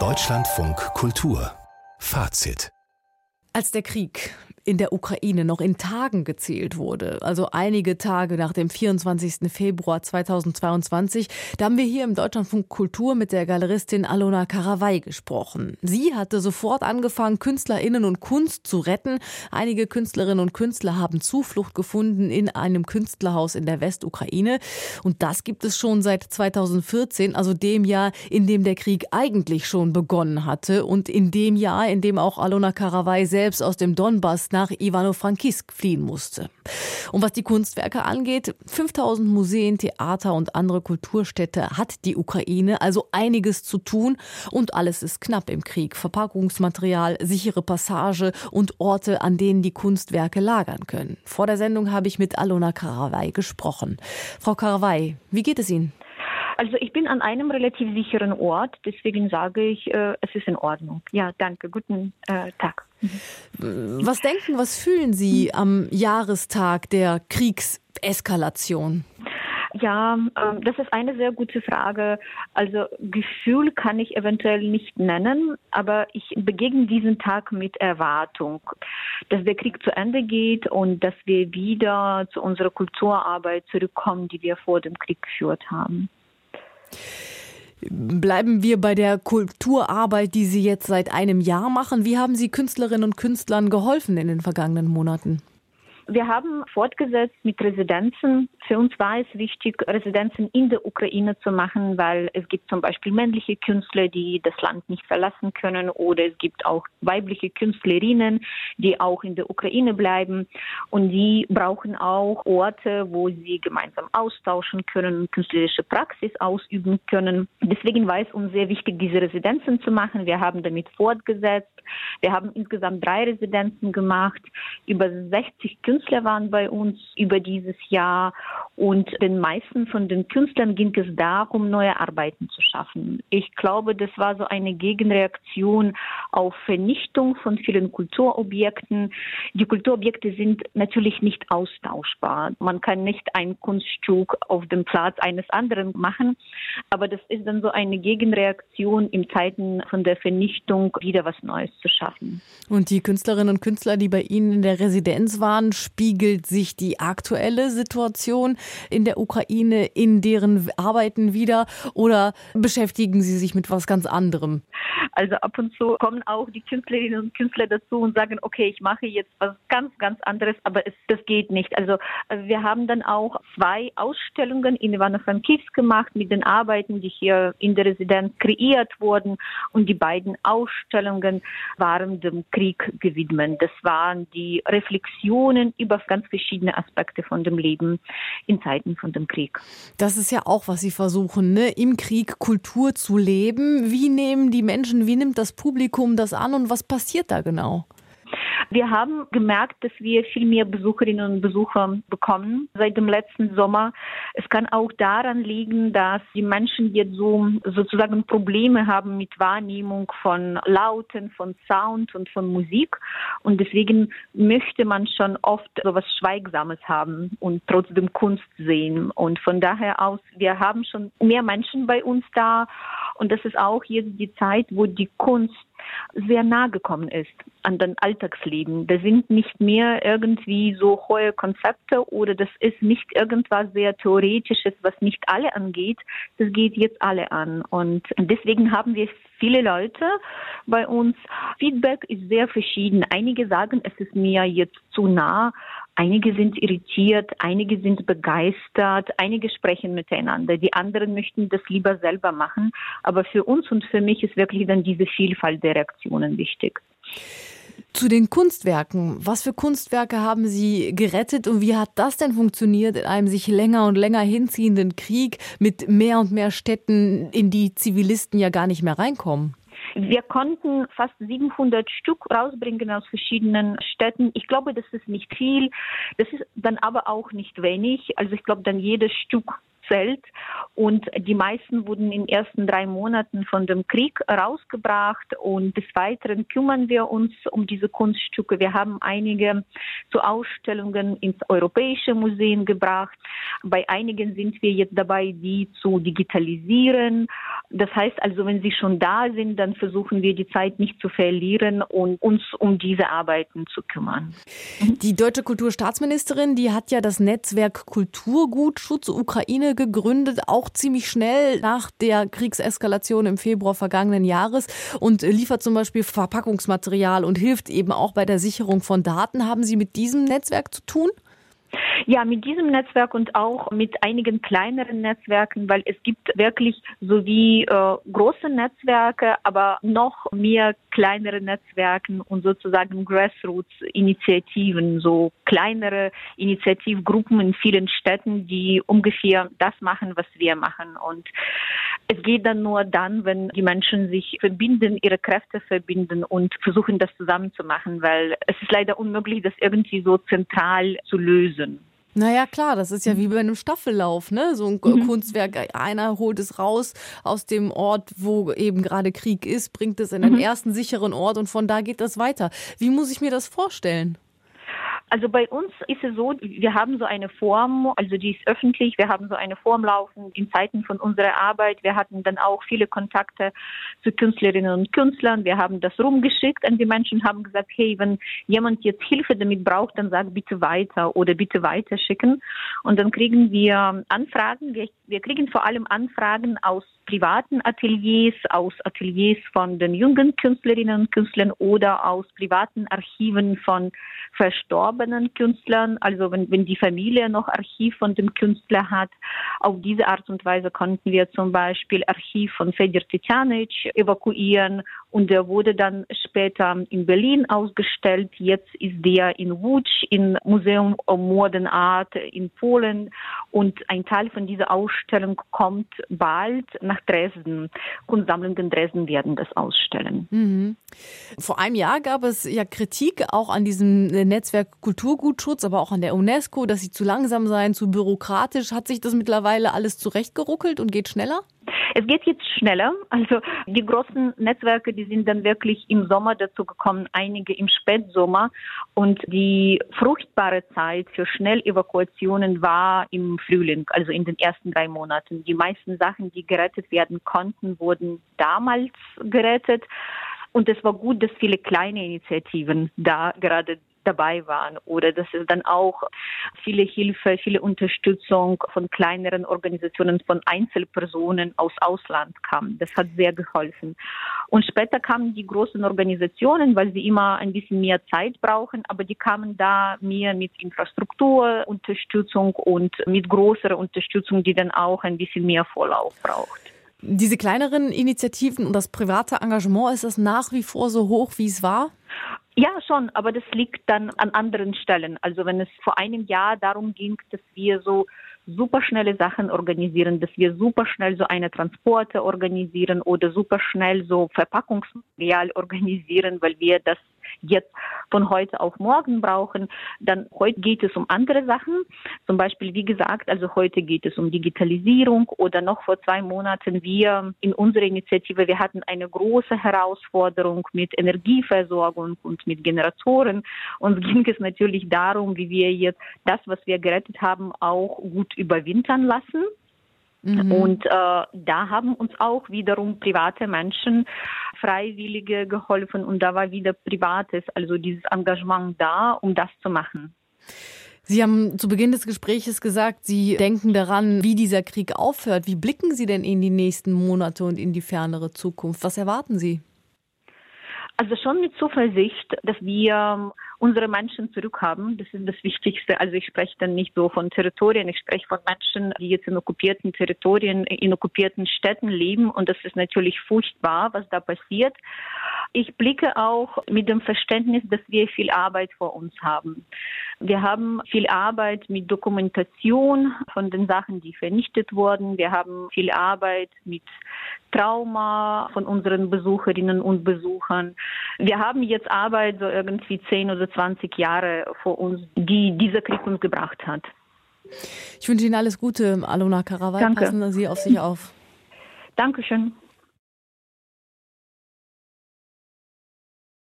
Deutschlandfunk Kultur. Fazit. Als der Krieg in der Ukraine noch in Tagen gezählt wurde, also einige Tage nach dem 24. Februar 2022, da haben wir hier im Deutschlandfunk Kultur mit der Galeristin Alona Karawai gesprochen. Sie hatte sofort angefangen, KünstlerInnen und Kunst zu retten. Einige Künstlerinnen und Künstler haben Zuflucht gefunden in einem Künstlerhaus in der Westukraine. Und das gibt es schon seit 2014, also dem Jahr, in dem der Krieg eigentlich schon begonnen hatte und in dem Jahr, in dem auch Alona Karawai selbst aus dem Donbass nach Ivano-Frankisk fliehen musste. Und was die Kunstwerke angeht, 5000 Museen, Theater und andere Kulturstädte hat die Ukraine also einiges zu tun und alles ist knapp im Krieg. Verpackungsmaterial, sichere Passage und Orte, an denen die Kunstwerke lagern können. Vor der Sendung habe ich mit Alona Karawai gesprochen. Frau Karawai, wie geht es Ihnen? Also ich bin an einem relativ sicheren Ort, deswegen sage ich, äh, es ist in Ordnung. Ja, danke. Guten äh, Tag. Was denken, was fühlen Sie am Jahrestag der Kriegseskalation? Ja, ähm, das ist eine sehr gute Frage. Also Gefühl kann ich eventuell nicht nennen, aber ich begegne diesen Tag mit Erwartung, dass der Krieg zu Ende geht und dass wir wieder zu unserer Kulturarbeit zurückkommen, die wir vor dem Krieg geführt haben. Bleiben wir bei der Kulturarbeit, die Sie jetzt seit einem Jahr machen. Wie haben Sie Künstlerinnen und Künstlern geholfen in den vergangenen Monaten? Wir haben fortgesetzt mit Residenzen. Für uns war es wichtig, Residenzen in der Ukraine zu machen, weil es gibt zum Beispiel männliche Künstler, die das Land nicht verlassen können oder es gibt auch weibliche Künstlerinnen, die auch in der Ukraine bleiben und die brauchen auch Orte, wo sie gemeinsam austauschen können künstlerische Praxis ausüben können. Deswegen war es uns sehr wichtig, diese Residenzen zu machen. Wir haben damit fortgesetzt. Wir haben insgesamt drei Residenzen gemacht, über 60 Künstler Künstler waren bei uns über dieses Jahr und den meisten von den Künstlern ging es darum, neue Arbeiten zu schaffen. Ich glaube, das war so eine Gegenreaktion auf Vernichtung von vielen Kulturobjekten. Die Kulturobjekte sind natürlich nicht austauschbar. Man kann nicht ein Kunststück auf dem Platz eines anderen machen, aber das ist dann so eine Gegenreaktion in Zeiten von der Vernichtung, wieder was Neues zu schaffen. Und die Künstlerinnen und Künstler, die bei Ihnen in der Residenz waren, spiegelt sich die aktuelle Situation in der Ukraine in deren Arbeiten wieder oder beschäftigen Sie sich mit was ganz anderem? Also ab und zu kommen auch die Künstlerinnen und Künstler dazu und sagen, okay, ich mache jetzt was ganz, ganz anderes, aber es, das geht nicht. Also wir haben dann auch zwei Ausstellungen in Ivano-Frankivsk gemacht mit den Arbeiten, die hier in der Residenz kreiert wurden und die beiden Ausstellungen waren dem Krieg gewidmet. Das waren die Reflexionen über ganz verschiedene Aspekte von dem Leben in Zeiten von dem Krieg. Das ist ja auch, was Sie versuchen, ne? im Krieg Kultur zu leben. Wie nehmen die Menschen, wie nimmt das Publikum das an und was passiert da genau? Wir haben gemerkt, dass wir viel mehr Besucherinnen und Besucher bekommen seit dem letzten Sommer. Es kann auch daran liegen, dass die Menschen jetzt so sozusagen Probleme haben mit Wahrnehmung von Lauten, von Sound und von Musik. Und deswegen möchte man schon oft so etwas Schweigsames haben und trotzdem Kunst sehen. Und von daher aus, wir haben schon mehr Menschen bei uns da. Und das ist auch jetzt die Zeit, wo die Kunst sehr nah gekommen ist an den Alltagsleben. Das sind nicht mehr irgendwie so hohe Konzepte oder das ist nicht irgendwas sehr Theoretisches, was nicht alle angeht. Das geht jetzt alle an. Und deswegen haben wir viele Leute bei uns. Feedback ist sehr verschieden. Einige sagen, es ist mir jetzt zu nah. Einige sind irritiert, einige sind begeistert, einige sprechen miteinander, die anderen möchten das lieber selber machen. Aber für uns und für mich ist wirklich dann diese Vielfalt der Reaktionen wichtig. Zu den Kunstwerken. Was für Kunstwerke haben Sie gerettet und wie hat das denn funktioniert in einem sich länger und länger hinziehenden Krieg mit mehr und mehr Städten, in die Zivilisten ja gar nicht mehr reinkommen? Wir konnten fast 700 Stück rausbringen aus verschiedenen Städten. Ich glaube, das ist nicht viel. Das ist dann aber auch nicht wenig. Also ich glaube, dann jedes Stück zählt. Und die meisten wurden in den ersten drei Monaten von dem Krieg rausgebracht. Und des Weiteren kümmern wir uns um diese Kunststücke. Wir haben einige zu Ausstellungen ins Europäische Museum gebracht. Bei einigen sind wir jetzt dabei, die zu digitalisieren. Das heißt also, wenn sie schon da sind, dann versuchen wir die Zeit nicht zu verlieren und uns um diese Arbeiten zu kümmern. Die deutsche Kulturstaatsministerin, die hat ja das Netzwerk Kulturgutschutz Ukraine gegründet, auch ziemlich schnell nach der Kriegseskalation im Februar vergangenen Jahres und liefert zum Beispiel Verpackungsmaterial und hilft eben auch bei der Sicherung von Daten. Haben Sie mit diesem Netzwerk zu tun? Ja, mit diesem Netzwerk und auch mit einigen kleineren Netzwerken, weil es gibt wirklich sowie äh, große Netzwerke, aber noch mehr kleinere Netzwerken und sozusagen Grassroots-Initiativen, so kleinere Initiativgruppen in vielen Städten, die ungefähr das machen, was wir machen. Und es geht dann nur dann, wenn die Menschen sich verbinden, ihre Kräfte verbinden und versuchen, das zusammen zu machen, weil es ist leider unmöglich, das irgendwie so zentral zu lösen. Naja, klar, das ist ja wie bei einem Staffellauf, ne? So ein mhm. Kunstwerk, einer holt es raus aus dem Ort, wo eben gerade Krieg ist, bringt es in den mhm. ersten sicheren Ort und von da geht das weiter. Wie muss ich mir das vorstellen? Also bei uns ist es so, wir haben so eine Form, also die ist öffentlich, wir haben so eine Form laufen in Zeiten von unserer Arbeit. Wir hatten dann auch viele Kontakte zu Künstlerinnen und Künstlern. Wir haben das rumgeschickt an die Menschen, haben gesagt, hey, wenn jemand jetzt Hilfe damit braucht, dann sag bitte weiter oder bitte weiterschicken. Und dann kriegen wir Anfragen. Wir, wir kriegen vor allem Anfragen aus privaten Ateliers, aus Ateliers von den jungen Künstlerinnen und Künstlern oder aus privaten Archiven von verstorbenen Künstlern. Also wenn, wenn die Familie noch Archiv von dem Künstler hat, auf diese Art und Weise konnten wir zum Beispiel Archiv von Fedor Titjanic evakuieren und der wurde dann später in Berlin ausgestellt. Jetzt ist der in Łódź im Museum Modern Art in Polen und ein Teil von dieser Ausstellung kommt bald nach Dresden. Kunstsammlungen in Dresden werden das ausstellen. Mhm. Vor einem Jahr gab es ja Kritik auch an diesem Netzwerk Kulturgutschutz, aber auch an der UNESCO, dass sie zu langsam seien, zu bürokratisch. Hat sich das mittlerweile alles zurechtgeruckelt und geht schneller? Es geht jetzt schneller. Also die großen Netzwerke, die sind dann wirklich im Sommer dazu gekommen, einige im Spätsommer. Und die fruchtbare Zeit für Schnellevakuationen war im Frühling, also in den ersten drei Monaten. Die meisten Sachen, die gerettet werden konnten, wurden damals gerettet. Und es war gut, dass viele kleine Initiativen da gerade dabei waren oder dass es dann auch viele Hilfe, viele Unterstützung von kleineren Organisationen, von Einzelpersonen aus Ausland kam. Das hat sehr geholfen. Und später kamen die großen Organisationen, weil sie immer ein bisschen mehr Zeit brauchen, aber die kamen da mehr mit Infrastrukturunterstützung und mit größerer Unterstützung, die dann auch ein bisschen mehr Vorlauf braucht. Diese kleineren Initiativen und das private Engagement, ist das nach wie vor so hoch, wie es war? Ja, schon, aber das liegt dann an anderen Stellen. Also wenn es vor einem Jahr darum ging, dass wir so superschnelle Sachen organisieren, dass wir superschnell so eine Transporte organisieren oder superschnell so Verpackungsmaterial organisieren, weil wir das jetzt von heute auf morgen brauchen, dann heute geht es um andere Sachen. Zum Beispiel, wie gesagt, also heute geht es um Digitalisierung oder noch vor zwei Monaten wir in unserer Initiative, wir hatten eine große Herausforderung mit Energieversorgung und mit Generatoren. Uns ging es natürlich darum, wie wir jetzt das, was wir gerettet haben, auch gut überwintern lassen. Mhm. Und äh, da haben uns auch wiederum private Menschen, Freiwillige geholfen und da war wieder Privates, also dieses Engagement da, um das zu machen. Sie haben zu Beginn des Gesprächs gesagt, Sie denken daran, wie dieser Krieg aufhört. Wie blicken Sie denn in die nächsten Monate und in die fernere Zukunft? Was erwarten Sie? Also schon mit Zuversicht, dass wir unsere Menschen zurückhaben. Das ist das Wichtigste. Also ich spreche dann nicht so von Territorien, ich spreche von Menschen, die jetzt in okkupierten Territorien, in okkupierten Städten leben. Und das ist natürlich furchtbar, was da passiert. Ich blicke auch mit dem Verständnis, dass wir viel Arbeit vor uns haben. Wir haben viel Arbeit mit Dokumentation von den Sachen, die vernichtet wurden. Wir haben viel Arbeit mit Trauma von unseren Besucherinnen und Besuchern. Wir haben jetzt Arbeit so irgendwie 10 oder 20 Jahre vor uns, die dieser Krieg uns gebracht hat. Ich wünsche Ihnen alles Gute, Alona Karawai. Danke. Passen Sie auf sich auf. Dankeschön.